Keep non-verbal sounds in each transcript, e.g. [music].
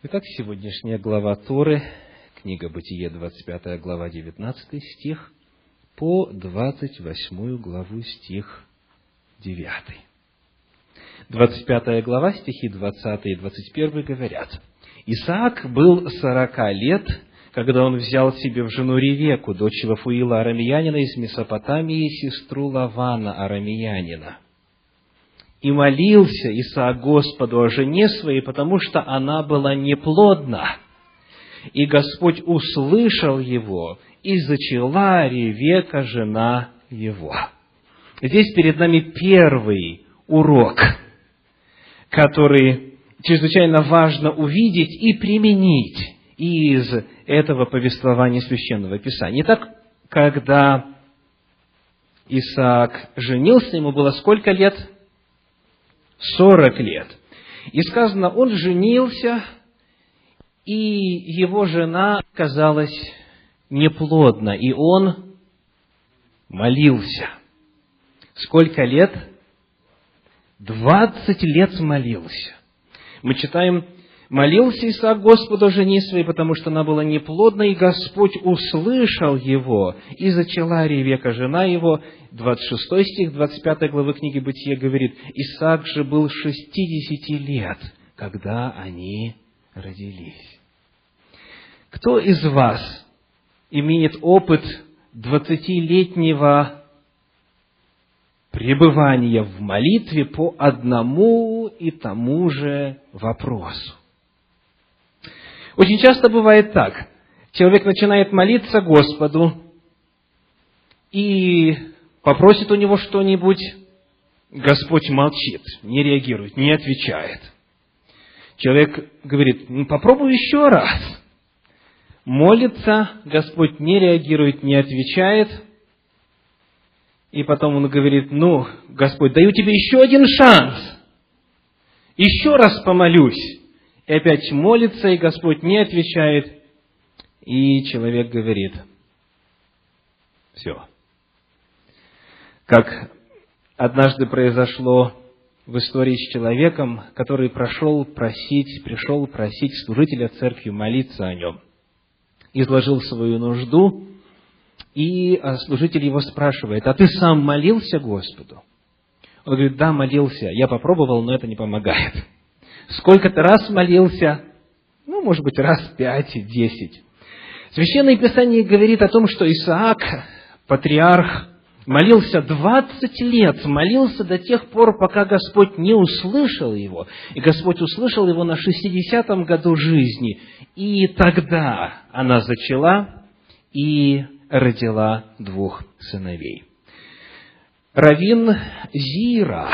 Итак, сегодняшняя глава Торы, книга Бытие, 25 глава, 19 стих, по 28 главу, стих 9. 25 глава, стихи 20 и 21 говорят, «Исаак был сорока лет, когда он взял себе в жену Ревеку, дочь Вафуила Арамиянина из Месопотамии, сестру Лавана Арамиянина и молился Исаак Господу о жене своей, потому что она была неплодна. И Господь услышал его, и зачала Ревека, жена его. Здесь перед нами первый урок, который чрезвычайно важно увидеть и применить из этого повествования Священного Писания. Итак, когда Исаак женился, ему было сколько лет? Сорок лет. И сказано, он женился, и его жена казалась неплодна, и он молился. Сколько лет? Двадцать лет молился. Мы читаем Молился Исаак Господу жене своей, потому что она была неплодна, и Господь услышал его, и зачала Ревека, жена его. 26 стих 25 главы книги Бытия говорит, Исаак же был шестидесяти лет, когда они родились. Кто из вас имеет опыт двадцатилетнего пребывания в молитве по одному и тому же вопросу? Очень часто бывает так. Человек начинает молиться Господу и попросит у него что-нибудь, Господь молчит, не реагирует, не отвечает. Человек говорит, ну, попробуй еще раз. Молится, Господь не реагирует, не отвечает. И потом он говорит, ну, Господь, даю тебе еще один шанс. Еще раз помолюсь и опять молится, и Господь не отвечает, и человек говорит, все. Как однажды произошло в истории с человеком, который прошел просить, пришел просить служителя церкви молиться о нем. Изложил свою нужду, и служитель его спрашивает, а ты сам молился Господу? Он говорит, да, молился, я попробовал, но это не помогает сколько-то раз молился, ну, может быть, раз пять, десять. Священное Писание говорит о том, что Исаак, патриарх, молился двадцать лет, молился до тех пор, пока Господь не услышал его. И Господь услышал его на шестидесятом году жизни. И тогда она зачала и родила двух сыновей. Равин Зира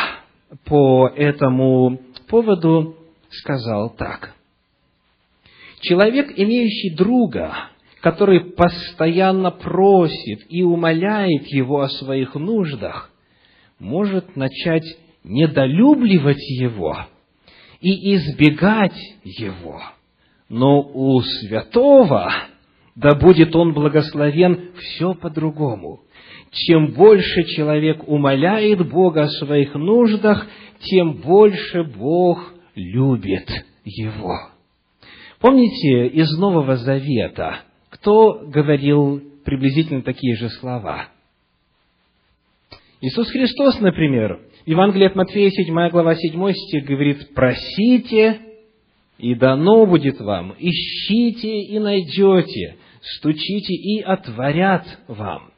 по этому поводу сказал так. Человек, имеющий друга, который постоянно просит и умоляет его о своих нуждах, может начать недолюбливать его и избегать его. Но у святого, да будет он благословен, все по-другому. Чем больше человек умоляет Бога о своих нуждах, тем больше Бог любит его. Помните из Нового Завета, кто говорил приблизительно такие же слова? Иисус Христос, например, в Евангелии от Матфея, 7 глава, 7 стих говорит, «Просите, и дано будет вам, ищите и найдете, стучите и отворят вам».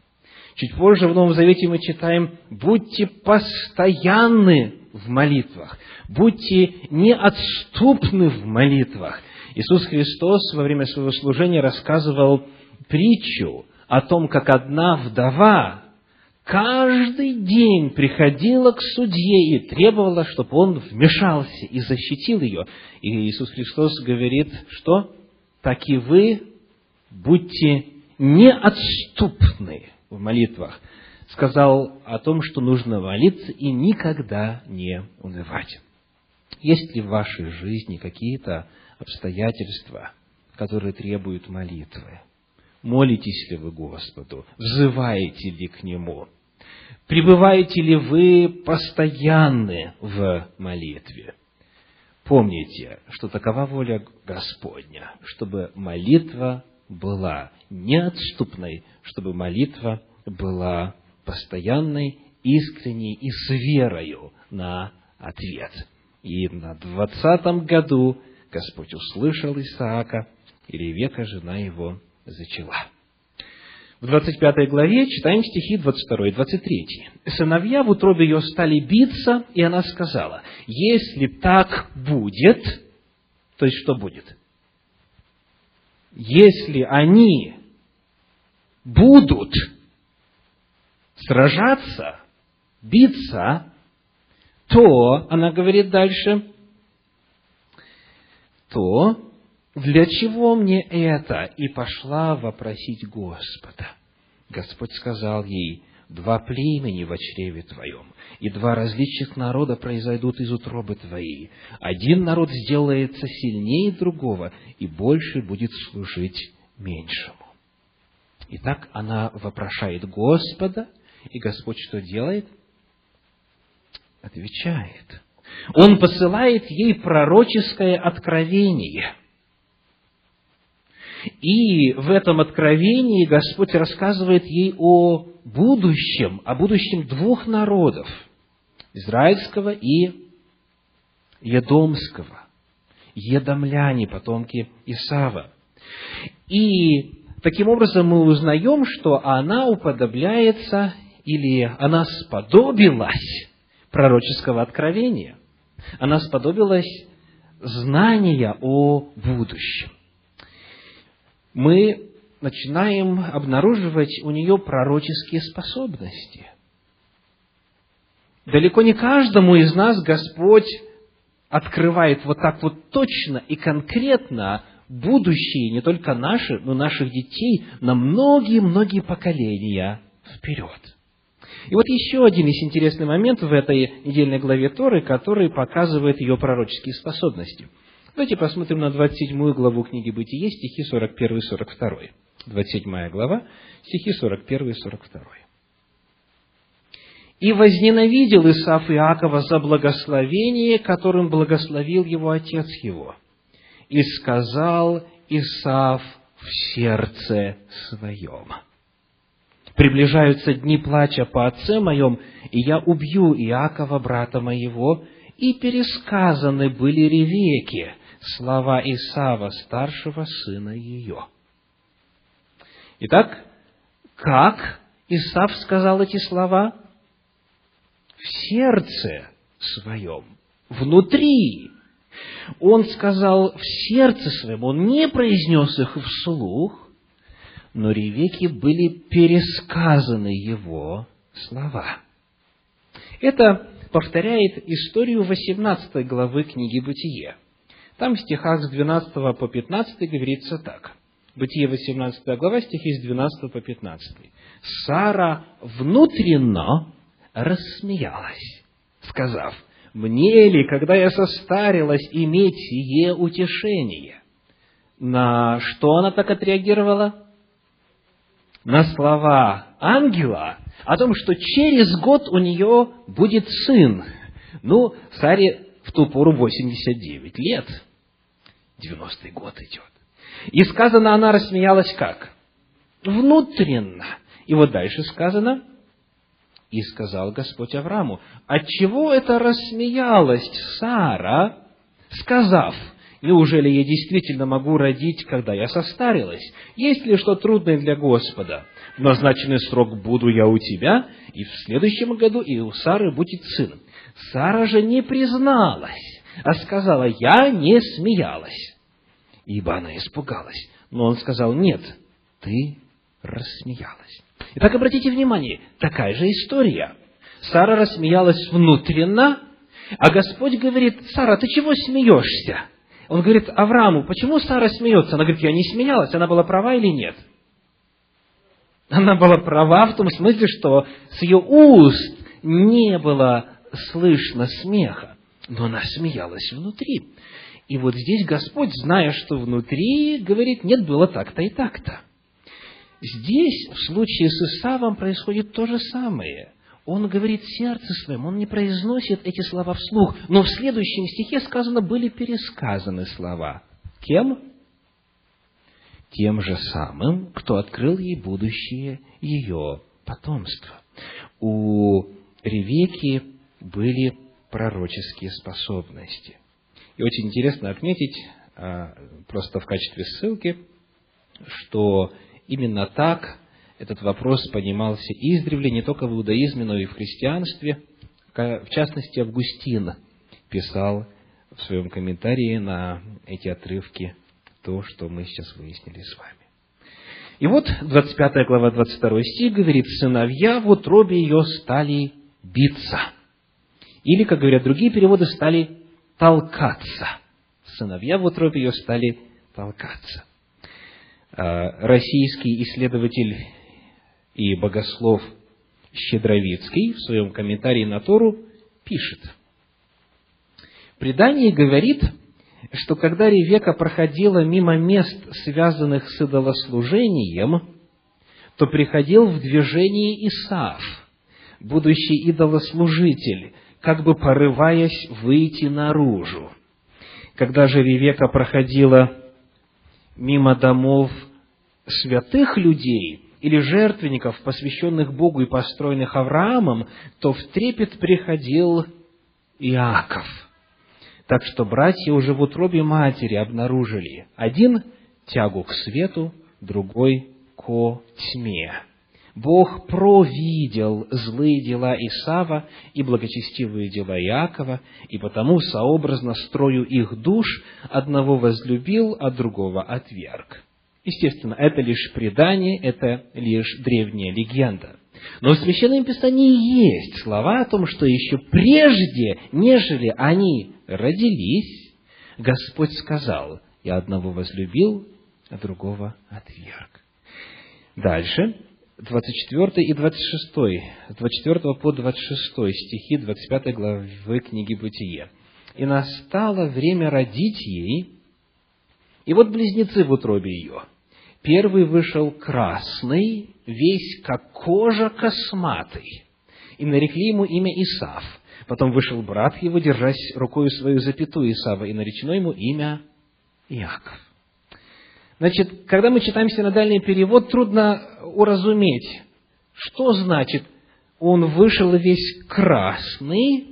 Чуть позже в Новом Завете мы читаем, «Будьте постоянны в молитвах. Будьте неотступны в молитвах. Иисус Христос во время своего служения рассказывал притчу о том, как одна вдова каждый день приходила к судье и требовала, чтобы он вмешался и защитил ее. И Иисус Христос говорит, что так и вы будьте неотступны в молитвах сказал о том, что нужно молиться и никогда не унывать. Есть ли в вашей жизни какие-то обстоятельства, которые требуют молитвы? Молитесь ли вы Господу? Взываете ли к Нему? Пребываете ли вы постоянны в молитве? помните, что такова воля Господня, чтобы молитва была неотступной, чтобы молитва была постоянной, искренней и с верою на ответ. И на двадцатом году Господь услышал Исаака, и Ревека, жена его, зачала. В 25 главе читаем стихи 22 и 23. «Сыновья в утробе ее стали биться, и она сказала, если так будет...» То есть, что будет? Если они будут сражаться, биться, то, она говорит дальше, то для чего мне это? И пошла вопросить Господа. Господь сказал ей, два племени в чреве твоем, и два различных народа произойдут из утробы твоей. Один народ сделается сильнее другого, и больше будет служить меньшему. Итак, она вопрошает Господа, и Господь что делает? Отвечает. Он посылает ей пророческое откровение – и в этом откровении Господь рассказывает ей о будущем, о будущем двух народов, израильского и едомского, едомляне, потомки Исава. И таким образом мы узнаем, что она уподобляется или она сподобилась пророческого откровения. Она сподобилась знания о будущем мы начинаем обнаруживать у нее пророческие способности. Далеко не каждому из нас Господь открывает вот так вот точно и конкретно будущее не только наше, но наших детей на многие-многие поколения вперед. И вот еще один из интересных моментов в этой недельной главе Торы, который показывает ее пророческие способности – Давайте посмотрим на 27 главу книги Бытие, стихи 41 и 42. 27 глава, стихи 41 и 42. «И возненавидел Исаф Иакова за благословение, которым благословил его отец его. И сказал Исаф в сердце своем, приближаются дни плача по отце моем, и я убью Иакова, брата моего, и пересказаны были Ревеке, слова Исава, старшего сына ее. Итак, как Исав сказал эти слова? В сердце своем, внутри. Он сказал в сердце своем, он не произнес их вслух, но Ревеке были пересказаны его слова. Это повторяет историю 18 главы книги «Бытие». Там в стихах с 12 по 15 говорится так. Бытие 18 глава, стихи с 12 по 15. Сара внутренно рассмеялась, сказав, «Мне ли, когда я состарилась, иметь сие утешение?» На что она так отреагировала? На слова ангела о том, что через год у нее будет сын. Ну, Саре в ту пору 89 лет. 90-й год идет. И сказано, она рассмеялась как? Внутренно. И вот дальше сказано, и сказал Господь Аврааму, отчего это рассмеялась Сара, сказав, неужели я действительно могу родить, когда я состарилась? Есть ли что трудное для Господа? В назначенный срок буду я у тебя, и в следующем году и у Сары будет сын. Сара же не призналась, а сказала, я не смеялась, ибо она испугалась. Но он сказал, нет, ты рассмеялась. Итак, обратите внимание, такая же история. Сара рассмеялась внутренно, а Господь говорит, Сара, ты чего смеешься? Он говорит Аврааму, почему Сара смеется? Она говорит, я не смеялась, она была права или нет? Она была права в том смысле, что с ее уст не было слышно смеха но она смеялась внутри. И вот здесь Господь, зная, что внутри, говорит, нет, было так-то и так-то. Здесь, в случае с Исавом, происходит то же самое. Он говорит сердце своим, он не произносит эти слова вслух. Но в следующем стихе сказано, были пересказаны слова. Кем? Тем же самым, кто открыл ей будущее ее потомство. У Ревеки были пророческие способности. И очень интересно отметить, а, просто в качестве ссылки, что именно так этот вопрос понимался издревле не только в иудаизме, но и в христианстве. В частности, Августин писал в своем комментарии на эти отрывки то, что мы сейчас выяснили с вами. И вот 25 глава, 22 стих говорит, «Сыновья в утробе ее стали биться». Или, как говорят другие переводы, стали толкаться. Сыновья в утробе ее стали толкаться. А, российский исследователь и богослов Щедровицкий в своем комментарии на Тору пишет. Предание говорит, что когда Ревека проходила мимо мест, связанных с идолослужением, то приходил в движение Исаф, будущий идолослужитель, как бы порываясь выйти наружу. Когда же Ревека проходила мимо домов святых людей или жертвенников, посвященных Богу и построенных Авраамом, то в трепет приходил Иаков. Так что братья уже в утробе матери обнаружили один тягу к свету, другой ко тьме. Бог провидел злые дела Исава и благочестивые дела Иакова, и потому сообразно строю их душ одного возлюбил, а другого отверг. Естественно, это лишь предание, это лишь древняя легенда. Но в Священном Писании есть слова о том, что еще прежде, нежели они родились, Господь сказал, «Я одного возлюбил, а другого отверг». Дальше, 24 и 26, с 24 по 26 стихи 25 главы книги Бытие. «И настало время родить ей, и вот близнецы в утробе ее. Первый вышел красный, весь как кожа косматый, и нарекли ему имя Исав. Потом вышел брат его, держась рукою свою запятую Исава, и наречено ему имя Иаков. Значит, когда мы читаем синодальный перевод, трудно уразуметь, что значит он вышел весь красный,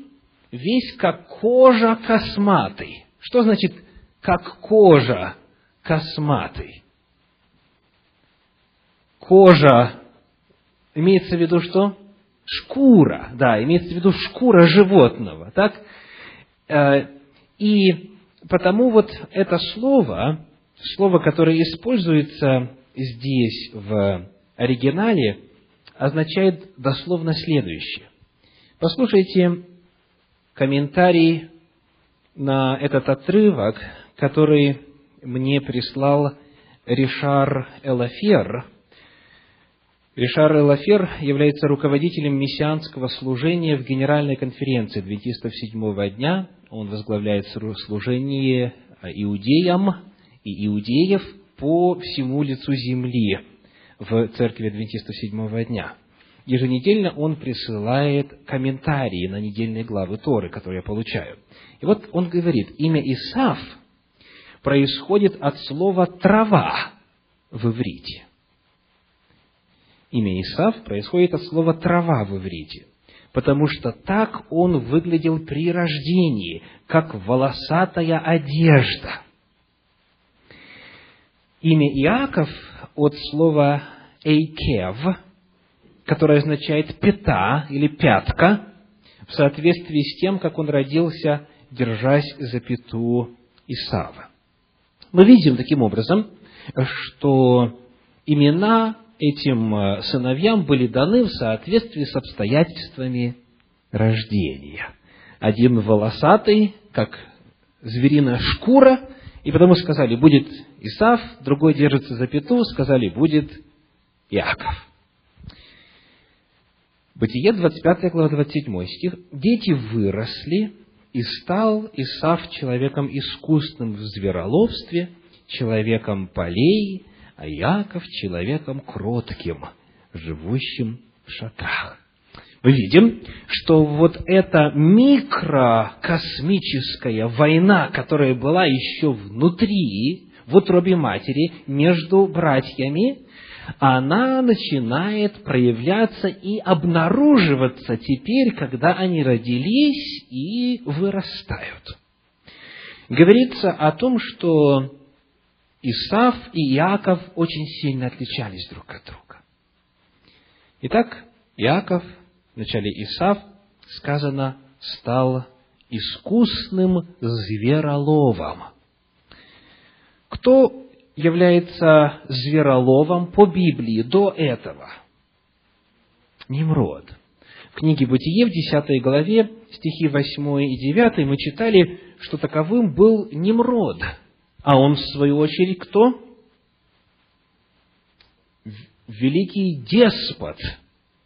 весь как кожа косматый. Что значит как кожа косматый? Кожа имеется в виду что? Шкура, да, имеется в виду шкура животного, так? Э, и потому вот это слово, слово, которое используется здесь в оригинале, означает дословно следующее. Послушайте комментарий на этот отрывок, который мне прислал Ришар Элафер. Ришар Элафер является руководителем мессианского служения в Генеральной конференции адвентистов седьмого дня. Он возглавляет служение иудеям и иудеев по всему лицу земли в церкви адвентистов седьмого дня. Еженедельно он присылает комментарии на недельные главы Торы, которые я получаю. И вот он говорит, имя Исав происходит от слова «трава» в иврите. Имя Исав происходит от слова «трава» в иврите, потому что так он выглядел при рождении, как волосатая одежда – Имя Иаков от слова «эйкев», которое означает «пята» или «пятка», в соответствии с тем, как он родился, держась за пяту Исава. Мы видим таким образом, что имена этим э, сыновьям были даны в соответствии с обстоятельствами рождения. Один волосатый, как звериная шкура, и потому сказали, будет Исав, другой держится за пету, сказали, будет Иаков. Бытие 25 глава 27 стих. «Дети выросли, и стал Исав человеком искусным в звероловстве, человеком полей, а Иаков человеком кротким, живущим в шатрах». мы видим, что вот эта микрокосмическая война, которая была еще внутри, в утробе матери, между братьями, она начинает проявляться и обнаруживаться теперь, когда они родились и вырастают. Говорится о том, что Исав и Иаков очень сильно отличались друг от друга. Итак, Иаков, в начале Исав, сказано, стал искусным звероловом. Кто является звероловом по Библии до этого? Немрод. В книге Бытие в 10 главе, стихи 8 и 9, мы читали, что таковым был Немрод. А он, в свою очередь, кто? Великий деспот,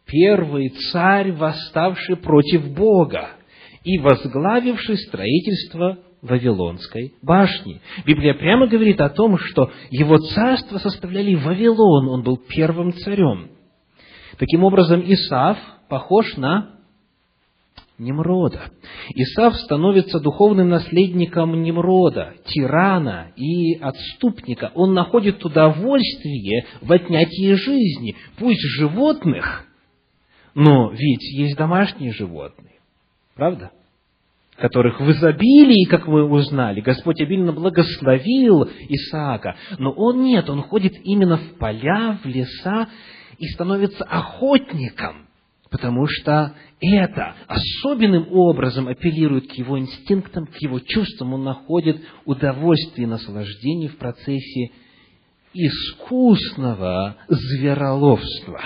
первый царь, восставший против Бога и возглавивший строительство Вавилонской башни. Библия прямо говорит о том, что его царство составляли Вавилон, он был первым царем. Таким образом, Исаф похож на Немрода. Исав становится духовным наследником Немрода, тирана и отступника. Он находит удовольствие в отнятии жизни, пусть животных, но ведь есть домашние животные. Правда? которых в изобилии, как мы узнали, Господь обильно благословил Исаака, но он нет, он ходит именно в поля, в леса и становится охотником, потому что это особенным образом апеллирует к его инстинктам, к его чувствам, он находит удовольствие и наслаждение в процессе искусного звероловства.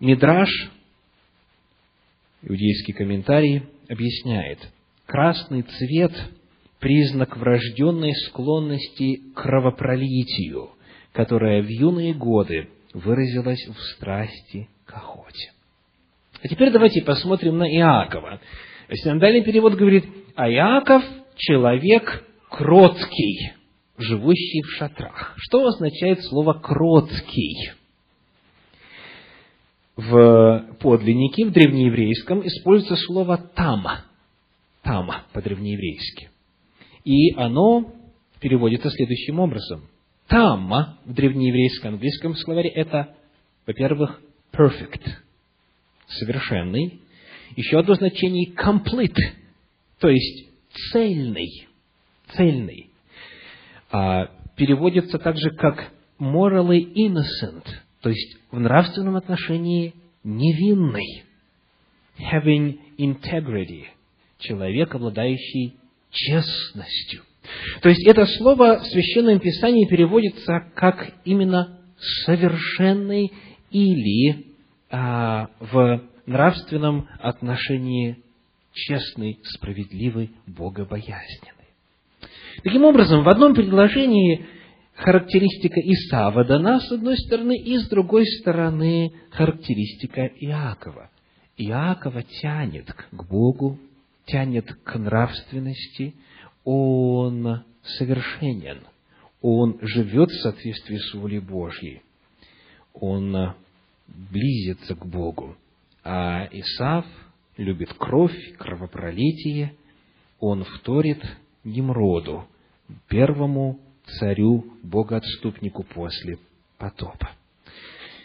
Мидраш, иудейский комментарий, объясняет, красный цвет – признак врожденной склонности к кровопролитию, которая в юные годы выразилась в страсти к охоте. А теперь давайте посмотрим на Иакова. Синодальный перевод говорит, а Иаков – человек кроткий, живущий в шатрах. Что означает слово «кроткий»? в подлиннике, в древнееврейском, используется слово «тама». «Тама» по-древнееврейски. И оно переводится следующим образом. «Тама» в древнееврейском английском словаре – это, во-первых, perfect, совершенный. Еще одно значение – complete, то есть цельный, цельный. А, переводится также как morally innocent – то есть в нравственном отношении невинный. Having integrity. Человек, обладающий честностью. То есть это слово в Священном Писании переводится как именно совершенный или а, в нравственном отношении честный, справедливый, богобоязненный. Таким образом, в одном предложении характеристика Исава дана, с одной стороны, и с другой стороны характеристика Иакова. Иакова тянет к Богу, тянет к нравственности, он совершенен, он живет в соответствии с волей Божьей, он близится к Богу. А Исав любит кровь, кровопролитие, он вторит Немроду, первому царю, богоотступнику после потопа.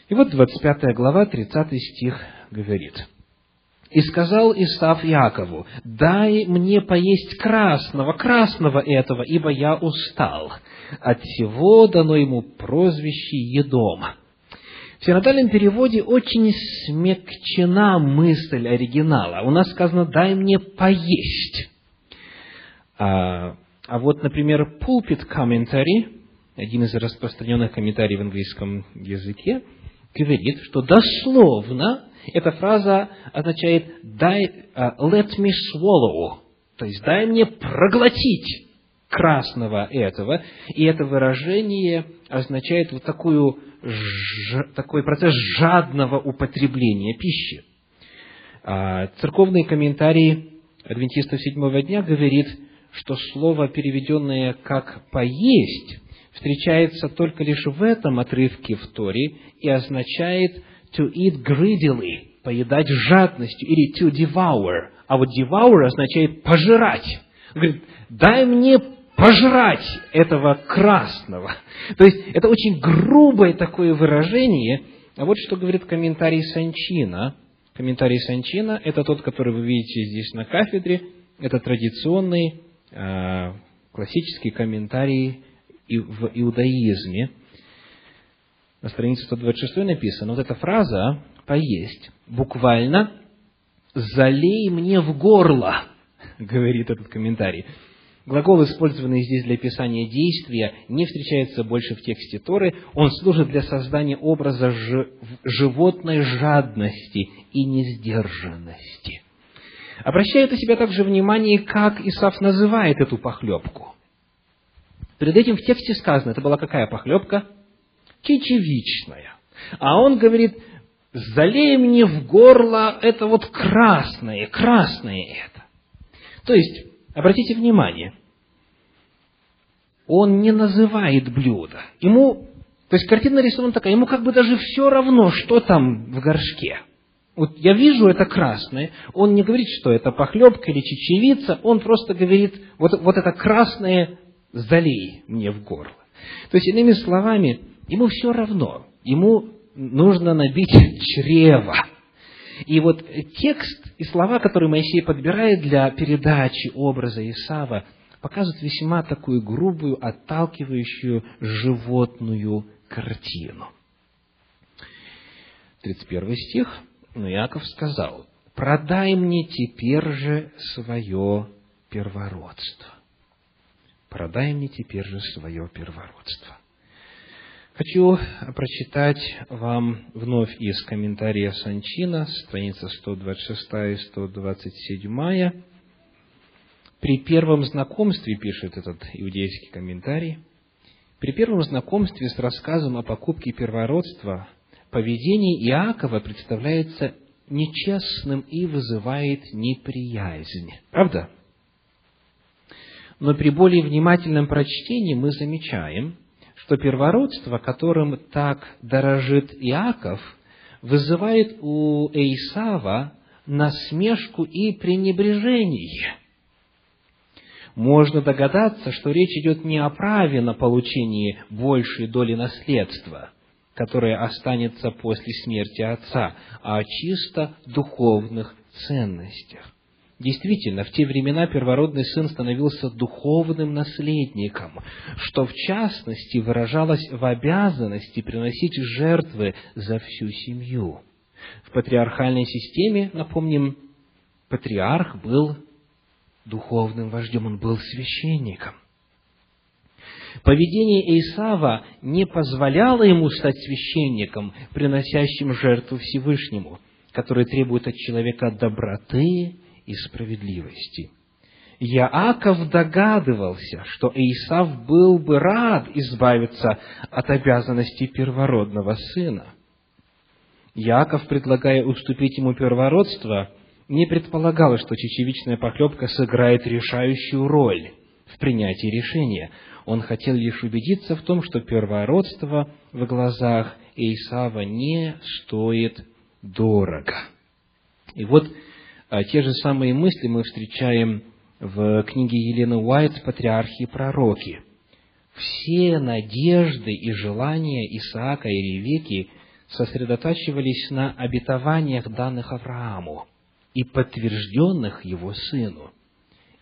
И вот 25 глава, 30 стих говорит. «И сказал Исав Якову, дай мне поесть красного, красного этого, ибо я устал. От всего дано ему прозвище Едом». В синодальном переводе очень смягчена мысль оригинала. У нас сказано «дай мне поесть». А а вот, например, pulpit commentary, один из распространенных комментариев в английском языке, говорит, что дословно эта фраза означает «дай, uh, let me swallow», то есть «дай мне проглотить красного этого», и это выражение означает вот такую, ж, такой процесс жадного употребления пищи. А, церковный комментарий адвентистов седьмого дня говорит – что слово, переведенное как «поесть», встречается только лишь в этом отрывке в Торе и означает to eat greedily, поедать жадностью или to devour. А вот devour означает пожирать. Он говорит, дай мне пожрать этого красного. То есть, это очень грубое такое выражение. А вот что говорит комментарий Санчина. Комментарий Санчина – это тот, который вы видите здесь на кафедре. Это традиционный э, классический комментарий в иудаизме. На странице 126 написано, вот эта фраза «поесть» буквально «залей мне в горло», [laughs] говорит этот комментарий. Глагол, использованный здесь для описания действия, не встречается больше в тексте Торы. Он служит для создания образа животной жадности и несдержанности. Обращает на себя также внимание, как Исаф называет эту похлебку. Перед этим в тексте сказано, это была какая похлебка? Чечевичная. А он говорит, залей мне в горло это вот красное, красное это. То есть, обратите внимание, он не называет блюдо. Ему, то есть картина нарисована такая, ему как бы даже все равно, что там в горшке. Вот я вижу это красное, он не говорит, что это похлебка или чечевица, он просто говорит, вот, вот это красное залей мне в горло. То есть, иными словами, ему все равно, ему нужно набить чрево. И вот текст и слова, которые Моисей подбирает для передачи образа Исава, показывают весьма такую грубую, отталкивающую животную картину. 31 стих. Но Иаков сказал, «Продай мне теперь же свое первородство». «Продай мне теперь же свое первородство». Хочу прочитать вам вновь из комментария Санчина, страница 126 и 127. При первом знакомстве, пишет этот иудейский комментарий, при первом знакомстве с рассказом о покупке первородства, поведение Иакова представляется нечестным и вызывает неприязнь. Правда? Но при более внимательном прочтении мы замечаем, что первородство, которым так дорожит Иаков, вызывает у Эйсава насмешку и пренебрежение. Можно догадаться, что речь идет не о праве на получение большей доли наследства, которое останется после смерти отца, а о чисто духовных ценностях. Действительно, в те времена первородный сын становился духовным наследником, что в частности выражалось в обязанности приносить жертвы за всю семью. В патриархальной системе, напомним, патриарх был духовным вождем, он был священником. Поведение Исава не позволяло ему стать священником, приносящим жертву Всевышнему, который требует от человека доброты и справедливости. Яаков догадывался, что Исав был бы рад избавиться от обязанностей первородного сына. Яаков, предлагая уступить ему первородство, не предполагал, что чечевичная похлебка сыграет решающую роль в принятии решения. Он хотел лишь убедиться в том, что первородство в глазах Исава не стоит дорого. И вот те же самые мысли мы встречаем в книге Елены Уайт «Патриархи и пророки». Все надежды и желания Исаака и Ревеки сосредотачивались на обетованиях, данных Аврааму и подтвержденных его сыну.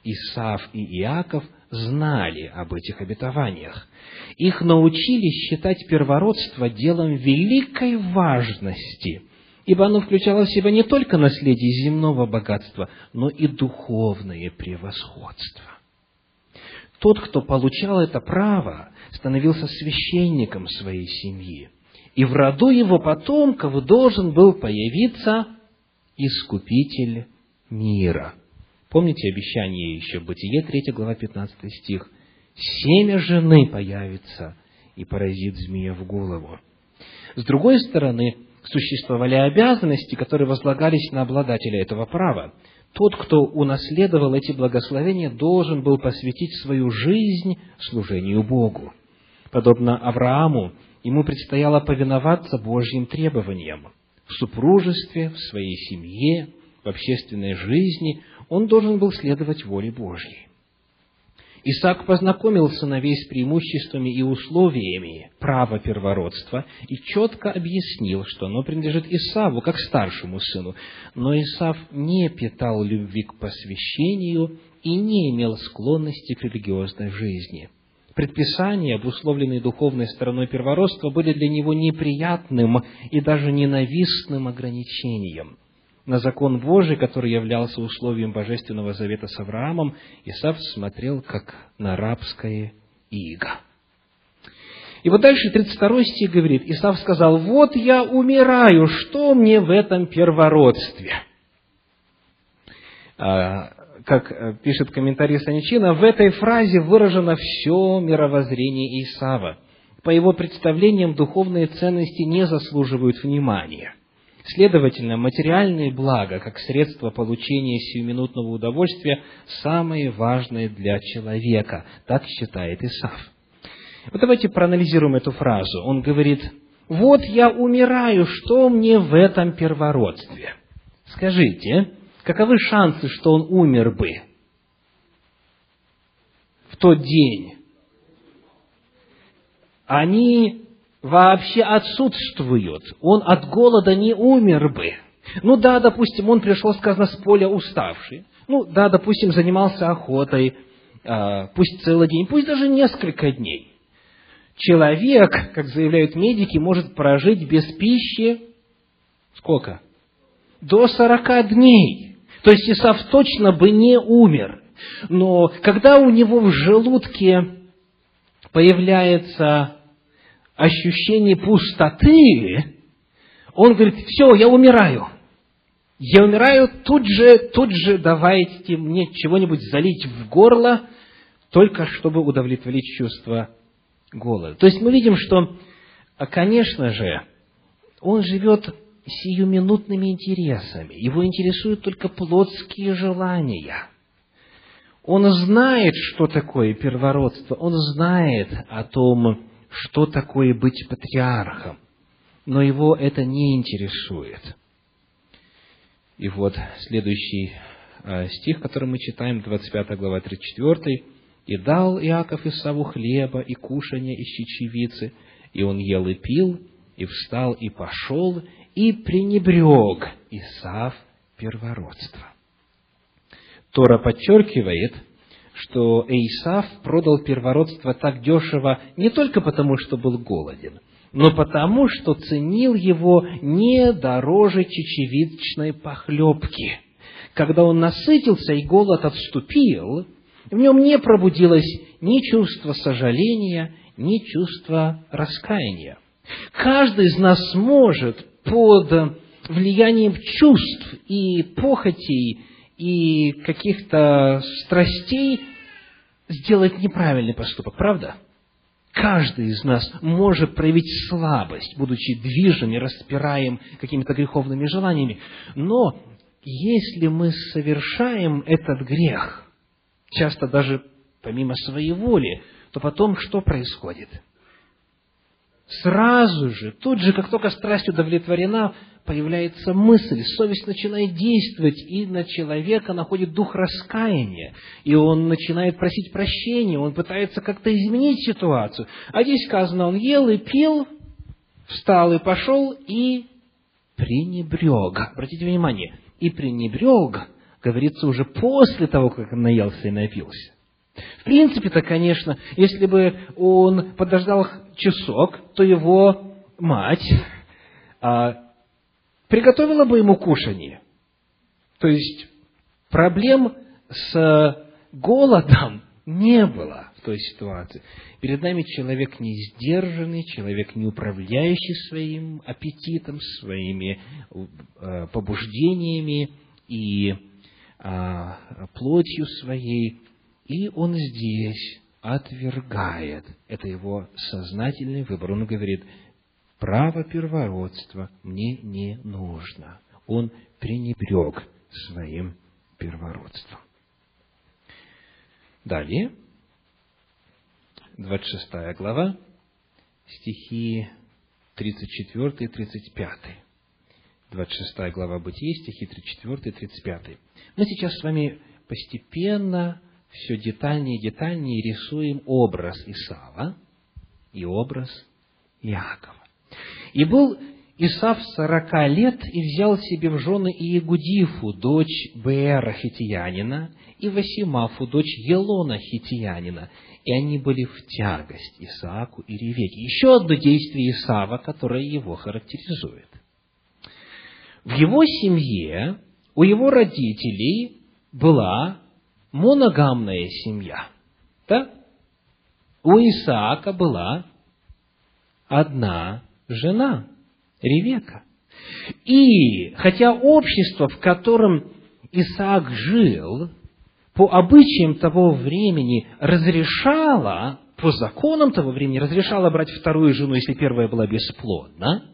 Исав и Иаков знали об этих обетованиях. Их научили считать первородство делом великой важности – ибо оно включало в себя не только наследие земного богатства, но и духовное превосходство. Тот, кто получал это право, становился священником своей семьи, и в роду его потомков должен был появиться Искупитель мира. Помните обещание еще, Бытие 3 глава 15 стих. «Семя жены появится и поразит змея в голову». С другой стороны, существовали обязанности, которые возлагались на обладателя этого права. Тот, кто унаследовал эти благословения, должен был посвятить свою жизнь служению Богу. Подобно Аврааму, ему предстояло повиноваться Божьим требованиям. в супружестве, в своей семье, в общественной жизни, он должен был следовать воле Божьей. Исаак познакомил сыновей с преимуществами и условиями права первородства и четко объяснил, что оно принадлежит Исаву, как старшему сыну. Но Исав не питал любви к посвящению и не имел склонности к религиозной жизни. Предписания, обусловленные духовной стороной первородства, были для него неприятным и даже ненавистным ограничением – на закон Божий, который являлся условием божественного завета с Авраамом, Исав смотрел как на рабское иго. И вот дальше 32 стих говорит, Исав сказал, вот я умираю, что мне в этом первородстве? А, как э, пишет комментарий Саничина, в этой фразе выражено все мировоззрение Исава. По его представлениям, духовные ценности не заслуживают внимания – Следовательно, материальные блага, как средство получения сиюминутного удовольствия, самые важные для человека. Так считает Исав. Вот давайте проанализируем эту фразу. Он говорит, вот я умираю, что мне в этом первородстве? Скажите, каковы шансы, что он умер бы в тот день? Они вообще отсутствуют. Он от голода не умер бы. Ну да, допустим, он пришел, сказано, с поля уставший. Ну да, допустим, занимался охотой, а, пусть целый день, пусть даже несколько дней. Человек, как заявляют медики, может прожить без пищи сколько? До сорока дней. То есть Исав точно бы не умер. Но когда у него в желудке появляется ощущение пустоты, он говорит, все, я умираю. Я умираю, тут же, тут же давайте мне чего-нибудь залить в горло, только чтобы удовлетворить чувство голода. То есть мы видим, что, конечно же, он живет сиюминутными интересами. Его интересуют только плотские желания. Он знает, что такое первородство. Он знает о том, что такое быть патриархом, но его это не интересует. И вот следующий а, стих, который мы читаем, 25 глава, 34. «И дал Иаков Исаву хлеба и кушанья из чечевицы, и он ел и пил, и встал и пошел, и пренебрег Исав первородство». Тора подчеркивает, что Эйсав продал первородство так дешево не только потому, что был голоден, но потому, что ценил его не дороже чечевичной похлебки. Когда он насытился и голод отступил, в нем не пробудилось ни чувство сожаления, ни чувство раскаяния. Каждый из нас может под влиянием чувств и похотей и каких-то страстей сделать неправильный поступок, правда? Каждый из нас может проявить слабость, будучи движим и распираем какими-то греховными желаниями. Но если мы совершаем этот грех, часто даже помимо своей воли, то потом что происходит? Сразу же, тут же, как только страсть удовлетворена, появляется мысль, совесть начинает действовать, и на человека находит дух раскаяния, и он начинает просить прощения, он пытается как-то изменить ситуацию. А здесь сказано, он ел и пил, встал и пошел, и пренебрег. Обратите внимание, и пренебрег, говорится уже после того, как он наелся и напился. В принципе-то, конечно, если бы он подождал часок, то его мать а, приготовила бы ему кушание. То есть проблем с голодом [laughs] не было в той ситуации. Перед нами человек не сдержанный, человек не управляющий своим аппетитом, своими э, побуждениями и а, плотью своей. И он здесь отвергает. Это его сознательный выбор. Он говорит, право первородства мне не нужно. Он пренебрег своим первородством. Далее, 26 глава, стихи 34 и 35. 26 глава Бытия, стихи 34 и 35. Мы сейчас с вами постепенно, все детальнее и детальнее рисуем образ Исава и образ Иакова. И был Исав сорока лет и взял себе в жены Иегудифу, дочь Беэра хитиянина, и Васимафу, дочь Елона хитиянина, и они были в тягость Исааку и Ревеке. Еще одно действие Исава, которое его характеризует. В его семье, у его родителей была моногамная семья. Да? У Исаака была одна жена, Ревека. И хотя общество, в котором Исаак жил, по обычаям того времени разрешало, по законам того времени разрешало брать вторую жену, если первая была бесплодна,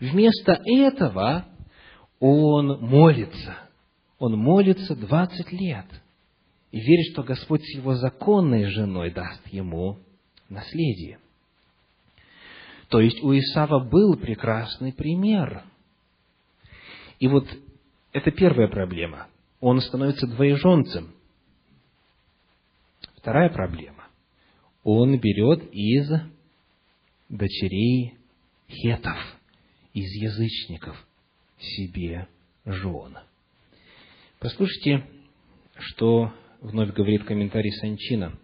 вместо этого он молится. Он молится двадцать лет и верит, что Господь с его законной женой даст ему наследие. То есть у Исава был прекрасный пример. И вот это первая проблема. Он становится двоеженцем. Вторая проблема. Он берет из дочерей хетов, из язычников себе жен. Послушайте, что вновь говорит комментарий Санчина.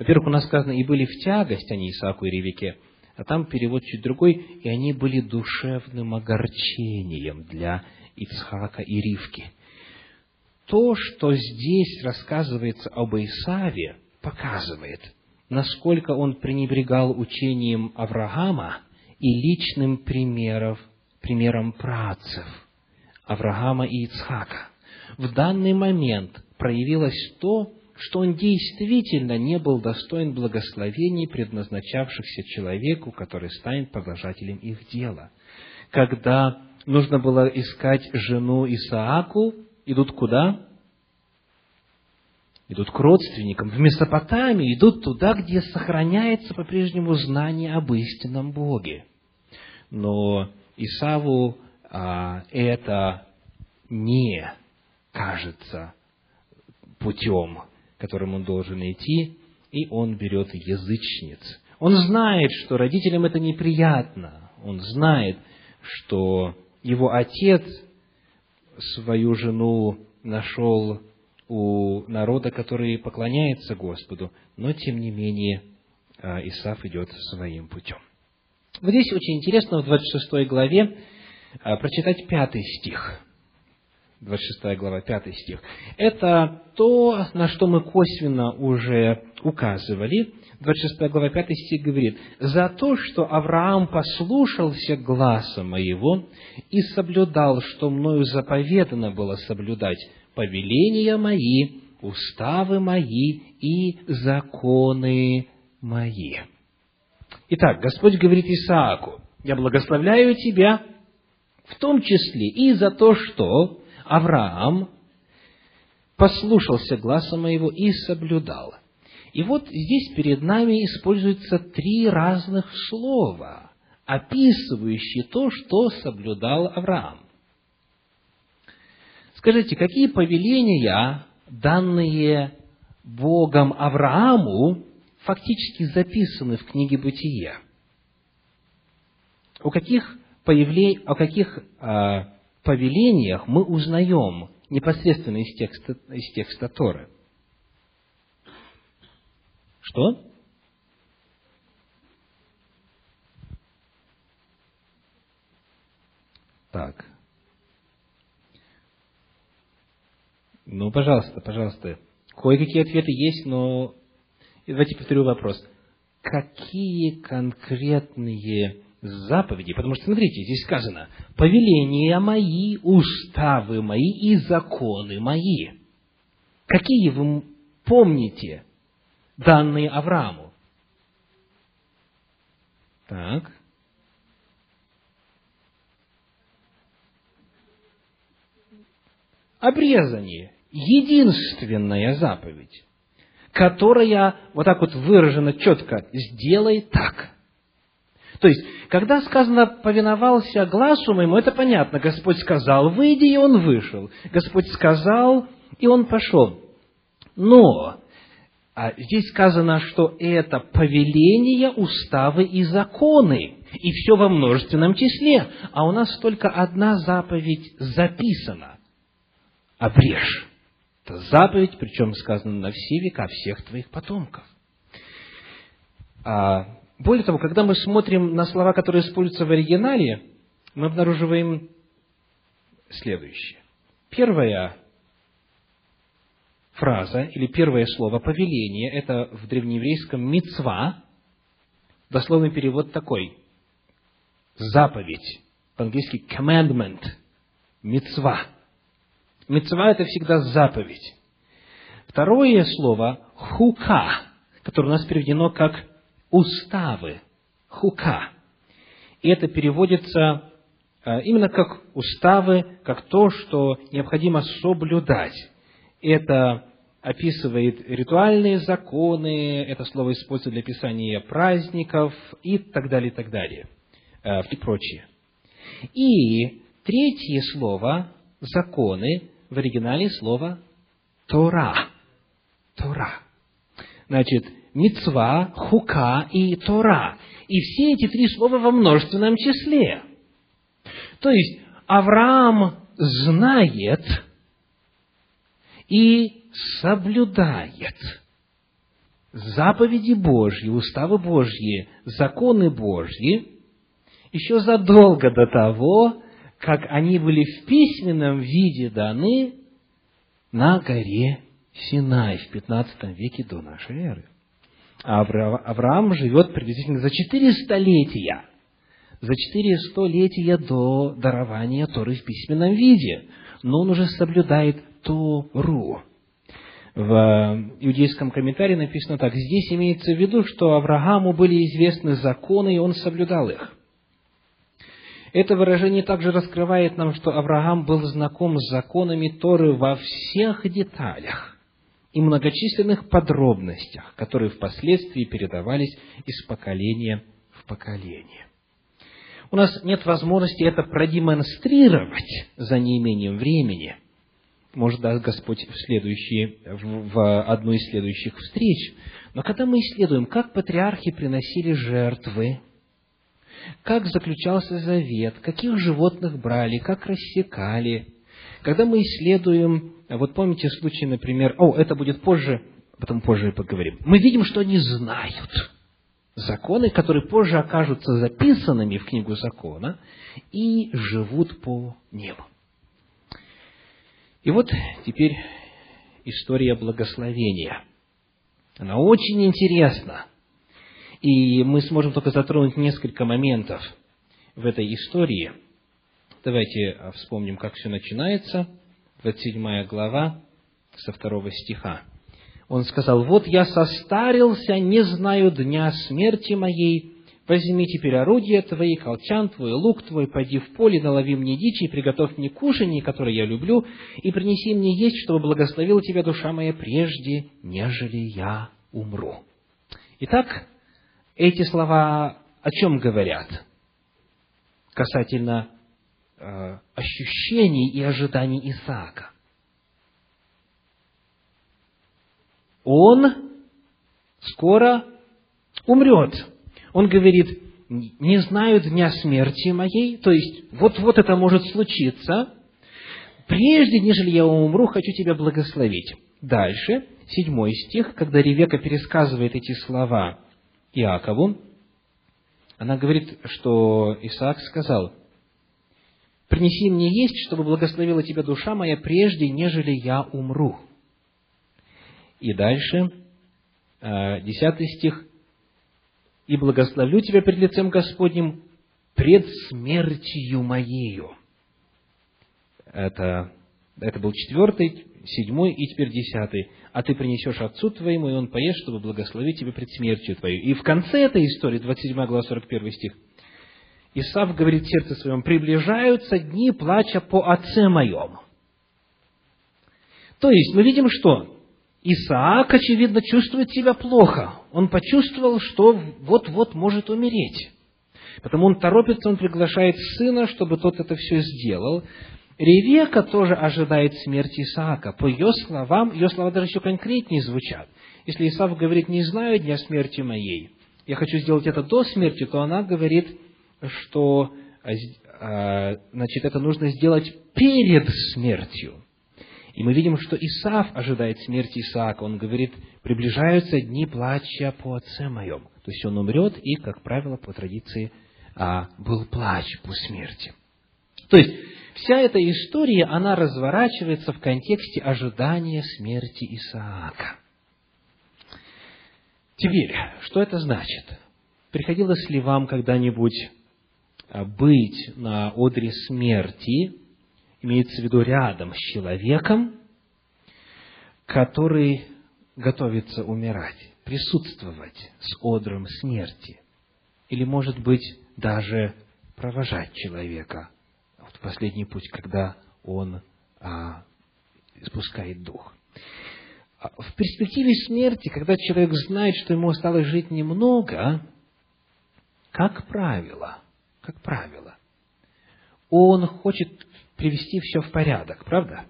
Во-первых, у нас сказано, и были в тягость они Исааку и Ревике – а там перевод чуть другой, и они были душевным огорчением для Ицхака и Ривки. То, что здесь рассказывается об Исаве, показывает, насколько он пренебрегал учением Авраама и личным примеров, примером працев Авраама и Ицхака. В данный момент проявилось то, что он действительно не был достоин благословений, предназначавшихся человеку, который станет продолжателем их дела. Когда нужно было искать жену Исааку, идут куда? Идут к родственникам. В Месопотамии идут туда, где сохраняется по-прежнему знание об истинном Боге. Но Исаву а, это не кажется путем которым он должен идти, и он берет язычниц. Он знает, что родителям это неприятно. Он знает, что его отец свою жену нашел у народа, который поклоняется Господу, но тем не менее а, Исаф идет своим путем. Вот здесь очень интересно в 26 главе а, прочитать пятый стих – 26 глава, 5 стих. Это то, на что мы косвенно уже указывали. 26 глава, 5 стих говорит, «За то, что Авраам послушался гласа моего и соблюдал, что мною заповедано было соблюдать, повеления мои, уставы мои и законы мои». Итак, Господь говорит Исааку, «Я благословляю тебя, в том числе и за то, что Авраам послушался гласа моего и соблюдал. И вот здесь перед нами используются три разных слова, описывающие то, что соблюдал Авраам. Скажите, какие повеления, данные Богом Аврааму, фактически записаны в книге Бытия? О каких, появле... о каких а, повелениях мы узнаем непосредственно из текста, из текста Торы. Что? Так. Ну, пожалуйста, пожалуйста. Кое-какие ответы есть, но давайте повторю вопрос. Какие конкретные заповеди, потому что, смотрите, здесь сказано, повеления мои, уставы мои и законы мои. Какие вы помните данные Аврааму? Так. Обрезание. Единственная заповедь, которая вот так вот выражена четко, сделай так – То есть, когда сказано «повиновался глазу моему», это понятно. Господь сказал «выйди», и он вышел. Господь сказал, и он пошел. Но а здесь сказано, что это повеления, уставы и законы, и все во множественном числе. А у нас только одна заповедь записана. Обрежь. Это заповедь, причем сказано на все века всех твоих потомков. А, более того, когда мы смотрим на слова, которые используются в оригинале, мы обнаруживаем следующее. Первая фраза или первое слово повеление, это в древнееврейском мицва, дословный перевод такой, заповедь, по-английски commandment, мицва. Мицва это всегда заповедь. Второе слово хука, которое у нас переведено как уставы, хука. И это переводится э, именно как уставы, как то, что необходимо соблюдать. Это описывает ритуальные законы, это слово используется для описания праздников и так далее, и так далее, э, и прочее. И третье слово законы в оригинале слово Тора. Тора. Значит, мицва, хука и Тора. И все эти три слова во множественном числе. То есть, Авраам знает и соблюдает заповеди Божьи, уставы Божьи, законы Божьи, еще задолго до того, как они были в письменном виде даны на горе Синай в 15 веке до нашей эры. А Авраам живет приблизительно за четыре столетия, за четыре столетия до дарования Торы в письменном виде, но он уже соблюдает Тору. В иудейском комментарии написано так. Здесь имеется в виду, что Аврааму были известны законы, и он соблюдал их. Это выражение также раскрывает нам, что Авраам был знаком с законами Торы во всех деталях и многочисленных подробностях, которые впоследствии передавались из поколения в поколение. У нас нет возможности это продемонстрировать за неимением времени. Может, даст Господь в, следующие, в, одну из следующих встреч. Но когда мы исследуем, как патриархи приносили жертвы, как заключался завет, каких животных брали, как рассекали. Когда мы исследуем, вот помните случай, например, о, это будет позже, потом позже поговорим. Мы видим, что они знают законы, которые позже окажутся записанными в книгу закона и живут по ним. И вот теперь история благословения. Она очень интересна. И мы сможем только затронуть несколько моментов в этой истории. Давайте а, вспомним, как все начинается. 27 глава, со второго стиха. Он сказал, «Вот я состарился, не знаю дня смерти моей. Возьми теперь орудие твои, колчан твой, лук твой, пойди в поле, налови мне дичи, приготовь мне кушанье, которое я люблю, и принеси мне есть, чтобы благословила тебя душа моя прежде, нежели я умру». Итак, эти слова о чем говорят? Касательно ощущений и ожиданий Исаака. Он скоро умрет. Он говорит, не знаю дня смерти моей, то есть вот-вот это может случиться, прежде, нежели я умру, хочу тебя благословить. Дальше, седьмой стих, когда Ревека пересказывает эти слова Иакову, она говорит, что Исаак сказал, «Принеси мне есть, чтобы благословила тебя душа моя прежде, нежели я умру». И дальше, э, десятый стих, «И благословлю тебя пред лицем Господним пред смертью моею». Это, это был четвертый, седьмой и теперь десятый. «А ты принесешь отцу твоему, и он поест, чтобы благословить тебя пред смертью твою». И в конце этой истории, 27 глава, 41 стих, Исав говорит в сердце своем, «Приближаются дни плача по отце моем». То есть, мы видим, что Исаак, очевидно, чувствует себя плохо. Он почувствовал, что вот-вот может умереть. Потому он торопится, он приглашает сына, чтобы тот это все сделал. Ревека тоже ожидает смерти Исаака. По ее словам, ее слова даже еще конкретнее звучат. Если Исаак говорит, не знаю дня смерти моей, я хочу сделать это до смерти, то она говорит, что а, значит, это нужно сделать перед смертью. И мы видим, что Исаав ожидает смерти Исаака. Он говорит, приближаются дни плача по отце моем. То есть он умрет, и, как правило, по традиции, а, был плач по смерти. То есть, вся эта история, она разворачивается в контексте ожидания смерти Исаака. Теперь, что это значит? Приходилось ли вам когда-нибудь быть на одре смерти имеется в виду рядом с человеком, который готовится умирать, присутствовать с одром смерти. Или, может быть, даже провожать человека в последний путь, когда он а, спускает дух. А в перспективе смерти, когда человек знает, что ему осталось жить немного, как правило, как правило, он хочет привести все в порядок, правда?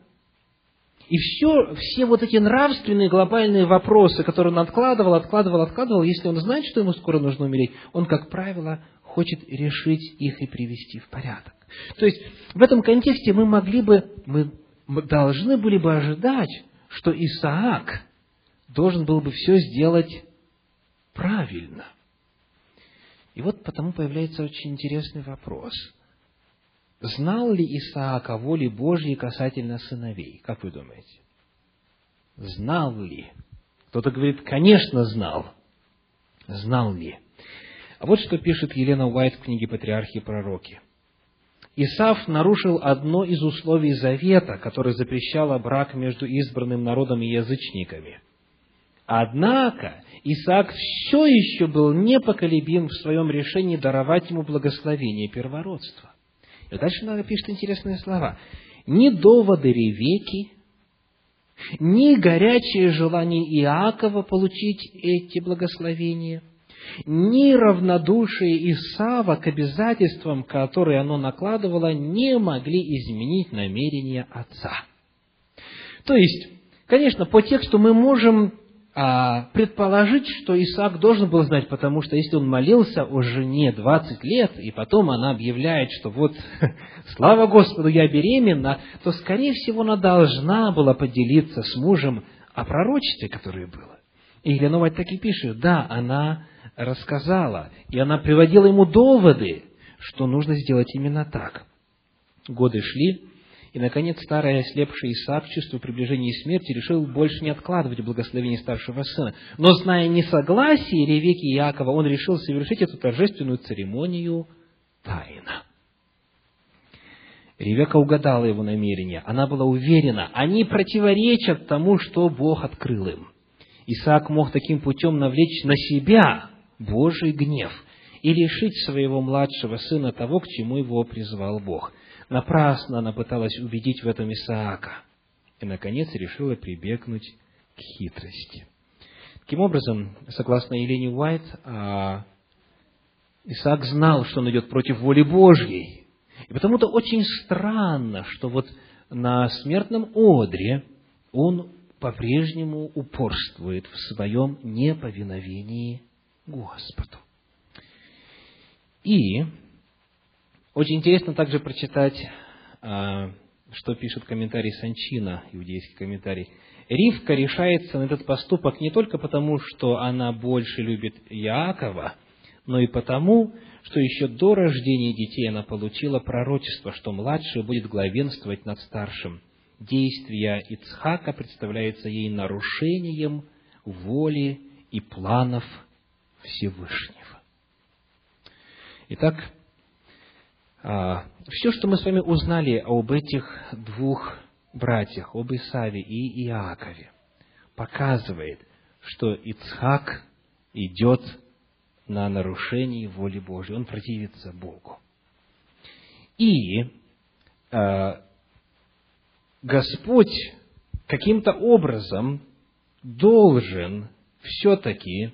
И все, все вот эти нравственные глобальные вопросы, которые он откладывал, откладывал, откладывал, если он знает, что ему скоро нужно умереть, он, как правило, хочет решить их и привести в порядок. То есть, в этом контексте мы могли бы, мы должны были бы ожидать, что Исаак должен был бы все сделать правильно. И вот потому появляется очень интересный вопрос – Знал ли Исаак о воле Божьей касательно сыновей? Как вы думаете? Знал ли? Кто-то говорит, конечно, знал. Знал ли? А вот что пишет Елена Уайт в книге «Патриархи и пророки». Исаф нарушил одно из условий завета, которое запрещало брак между избранным народом и язычниками. Однако Исаак все еще был непоколебим в своем решении даровать ему благословение первородства. И дальше она пишет интересные слова. Ни доводы Ревеки, ни горячее желание Иакова получить эти благословения, ни равнодушие Исава к обязательствам, которые оно накладывало, не могли изменить намерения отца. То есть, конечно, по тексту мы можем а, предположить, что Исаак должен был знать, потому что если он молился о жене 20 лет, и потом она объявляет, что вот, [laughs] слава Господу, я беременна, то, скорее всего, она должна была поделиться с мужем о пророчестве, которое было. И Елена Вайт так и пишет, да, она рассказала, и она приводила ему доводы, что нужно сделать именно так. Годы шли, и, наконец, старый ослепший Исаак, чувствуя приближение смерти, решил больше не откладывать благословение старшего сына. Но, зная несогласие Ревеки и Иакова, он решил совершить эту торжественную церемонию тайно. Ревека угадала его намерения. Она была уверена, они противоречат тому, что Бог открыл им. Исаак мог таким путем навлечь на себя Божий гнев и лишить своего младшего сына того, к чему его призвал Бог. Напрасно она пыталась убедить в этом Исаака. И, наконец, решила прибегнуть к хитрости. Таким образом, согласно Елене Уайт, а, Исаак знал, что он идет против воли Божьей. И потому-то очень странно, что вот на смертном одре он по-прежнему упорствует в своем неповиновении Господу. И очень интересно также прочитать, а, что пишет комментарий Санчина, иудейский комментарий. Ривка решается на этот поступок не только потому, что она больше любит Иакова, но и потому, что еще до рождения детей она получила пророчество, что младший будет главенствовать над старшим. Действия Ицхака представляется ей нарушением воли и планов Всевышнего. Итак, Все, что мы с вами узнали об этих двух братьях, об Исаве и Иакове, показывает, что Ицхак идет на нарушение воли Божьей, он противится Богу. И э, Господь каким-то образом должен все-таки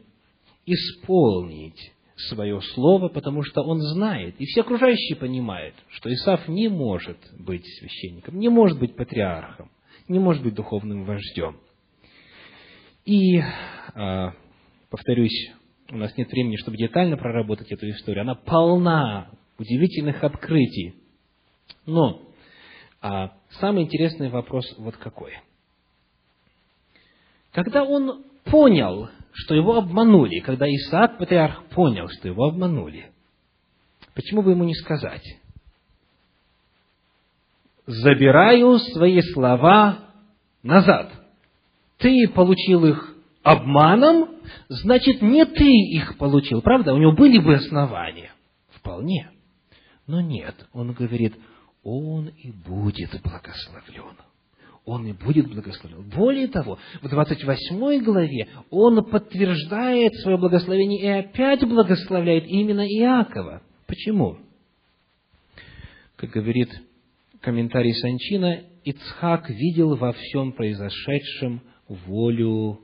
исполнить свое слово, потому что он знает, и все окружающие понимают, что Исаф не может быть священником, не может быть патриархом, не может быть духовным вождем. И, а, повторюсь, у нас нет времени, чтобы детально проработать эту историю. Она полна удивительных открытий. Но а, самый интересный вопрос вот какой. Когда он понял, что его обманули, когда Исаак, патриарх, понял, что его обманули, почему бы ему не сказать? Забираю свои слова назад. Ты получил их обманом, значит, не ты их получил. Правда? У него были бы основания. Вполне. Но нет, он говорит, он и будет благословлен он и будет благословлен. Более того, в 28 главе он подтверждает свое благословение и опять благословляет именно Иакова. Почему? Как говорит комментарий Санчина, Ицхак видел во всем произошедшем волю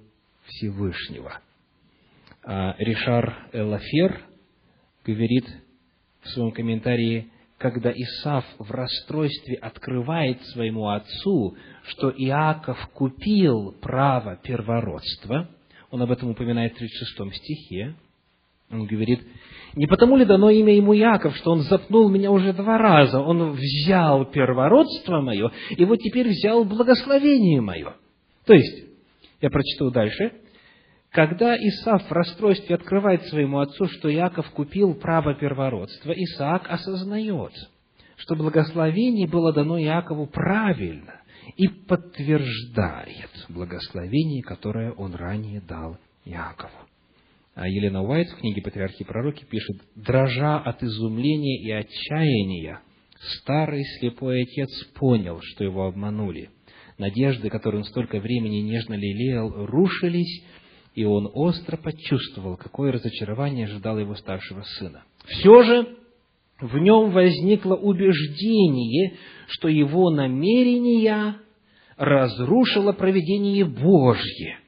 Всевышнего. А Ришар Элафер говорит в своем комментарии, когда Исаф в расстройстве открывает своему отцу, что Иаков купил право первородства, он об этом упоминает в 36 стихе, он говорит, не потому ли дано имя ему Яков, что он запнул меня уже два раза, он взял первородство мое, и вот теперь взял благословение мое. То есть, я прочитаю дальше, когда Исаак в расстройстве открывает своему отцу, что Иаков купил право первородства, Исаак осознает, что благословение было дано Иакову правильно и подтверждает благословение, которое он ранее дал Иакову. А Елена Уайт в книге «Патриархи и пророки» пишет, «Дрожа от изумления и отчаяния, старый слепой отец понял, что его обманули. Надежды, которые он столько времени нежно лелеял, рушились, и он остро почувствовал, какое разочарование ожидало его старшего сына. Все же в нем возникло убеждение, что его намерения разрушило проведение Божье,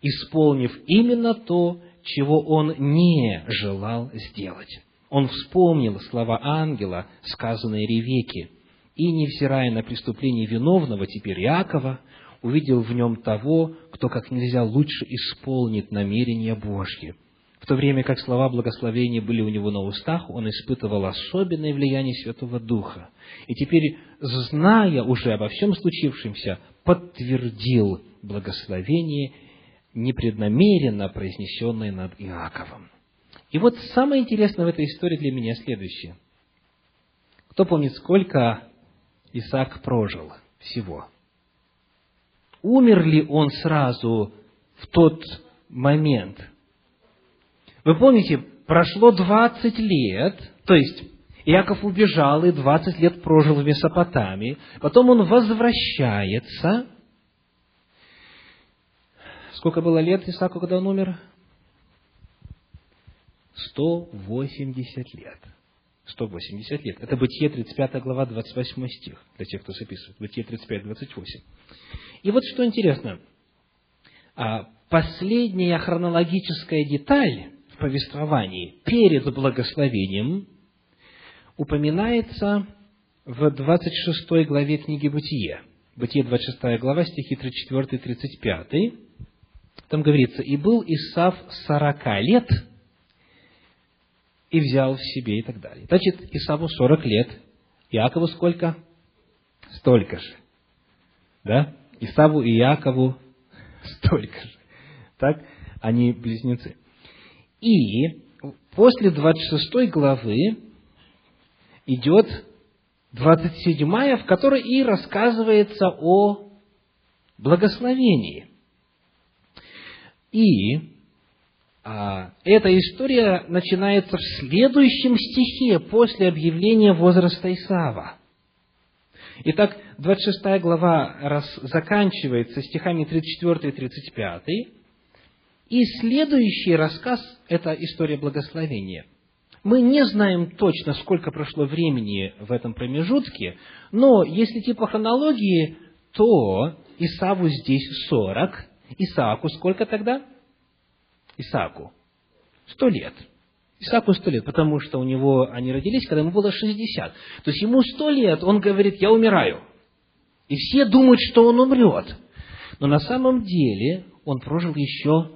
исполнив именно то, чего он не желал сделать. Он вспомнил слова ангела, сказанные Ревеке, и, невзирая на преступление виновного теперь Иакова, увидел в нем того, кто как нельзя лучше исполнит намерения Божьи. В то время как слова благословения были у него на устах, он испытывал особенное влияние Святого Духа. И теперь, зная уже обо всем случившемся, подтвердил благословение, непреднамеренно произнесенное над Иаковом. И вот самое интересное в этой истории для меня следующее. Кто помнит, сколько Исаак прожил всего? Умер ли он сразу в тот момент? Вы помните, прошло 20 лет, то есть Иаков убежал и 20 лет прожил в Месопотамии, потом он возвращается. Сколько было лет Исааку, когда он умер? 180 лет. 180 лет. Это Бытие 35 глава, 28 стих, для тех, кто записывает. Бытие 35, 28. И вот что интересно. А, последняя хронологическая деталь в повествовании перед благословением упоминается в 26 главе книги Бытие. Бытие 26 глава, стихи 34 и 35. Там говорится, «И был Исав сорока лет, и взял в себе» и так далее. Значит, Исаву сорок лет, Иакову сколько? Столько же. Да? Исаву и Якову столько же. Так? Они близнецы. И после 26 главы идет 27, в которой и рассказывается о благословении. И а, эта история начинается в следующем стихе после объявления возраста Исава. Итак, 26 глава раз, заканчивается стихами 34 и 35, и следующий рассказ – это история благословения. Мы не знаем точно, сколько прошло времени в этом промежутке, но если идти по хронологии, то Исаву здесь 40, Исааку сколько тогда? Исааку? Сто лет. Исааку сто лет, потому что у него они родились, когда ему было шестьдесят. То есть ему сто лет, он говорит, я умираю. И все думают, что он умрет. Но на самом деле он прожил еще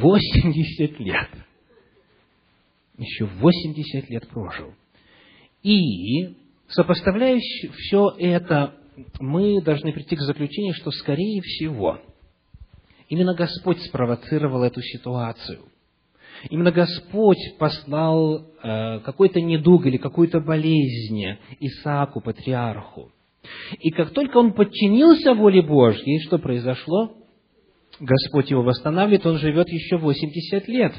80 лет. Еще 80 лет прожил. И, сопоставляя все это, мы должны прийти к заключению, что, скорее всего, именно Господь спровоцировал эту ситуацию. Именно Господь послал э, какой-то недуг или какую-то болезнь Исааку, патриарху. И как только он подчинился воле Божьей, что произошло? Господь его восстанавливает, он живет еще 80 лет.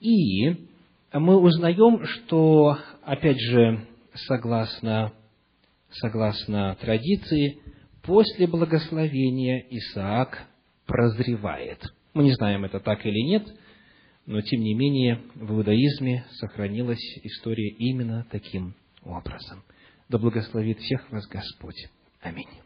И мы узнаем, что, опять же, согласно, согласно традиции, после благословения Исаак прозревает. Мы не знаем, это так или нет, но тем не менее в иудаизме сохранилась история именно таким образом. Да благословит всех вас Господь. Аминь.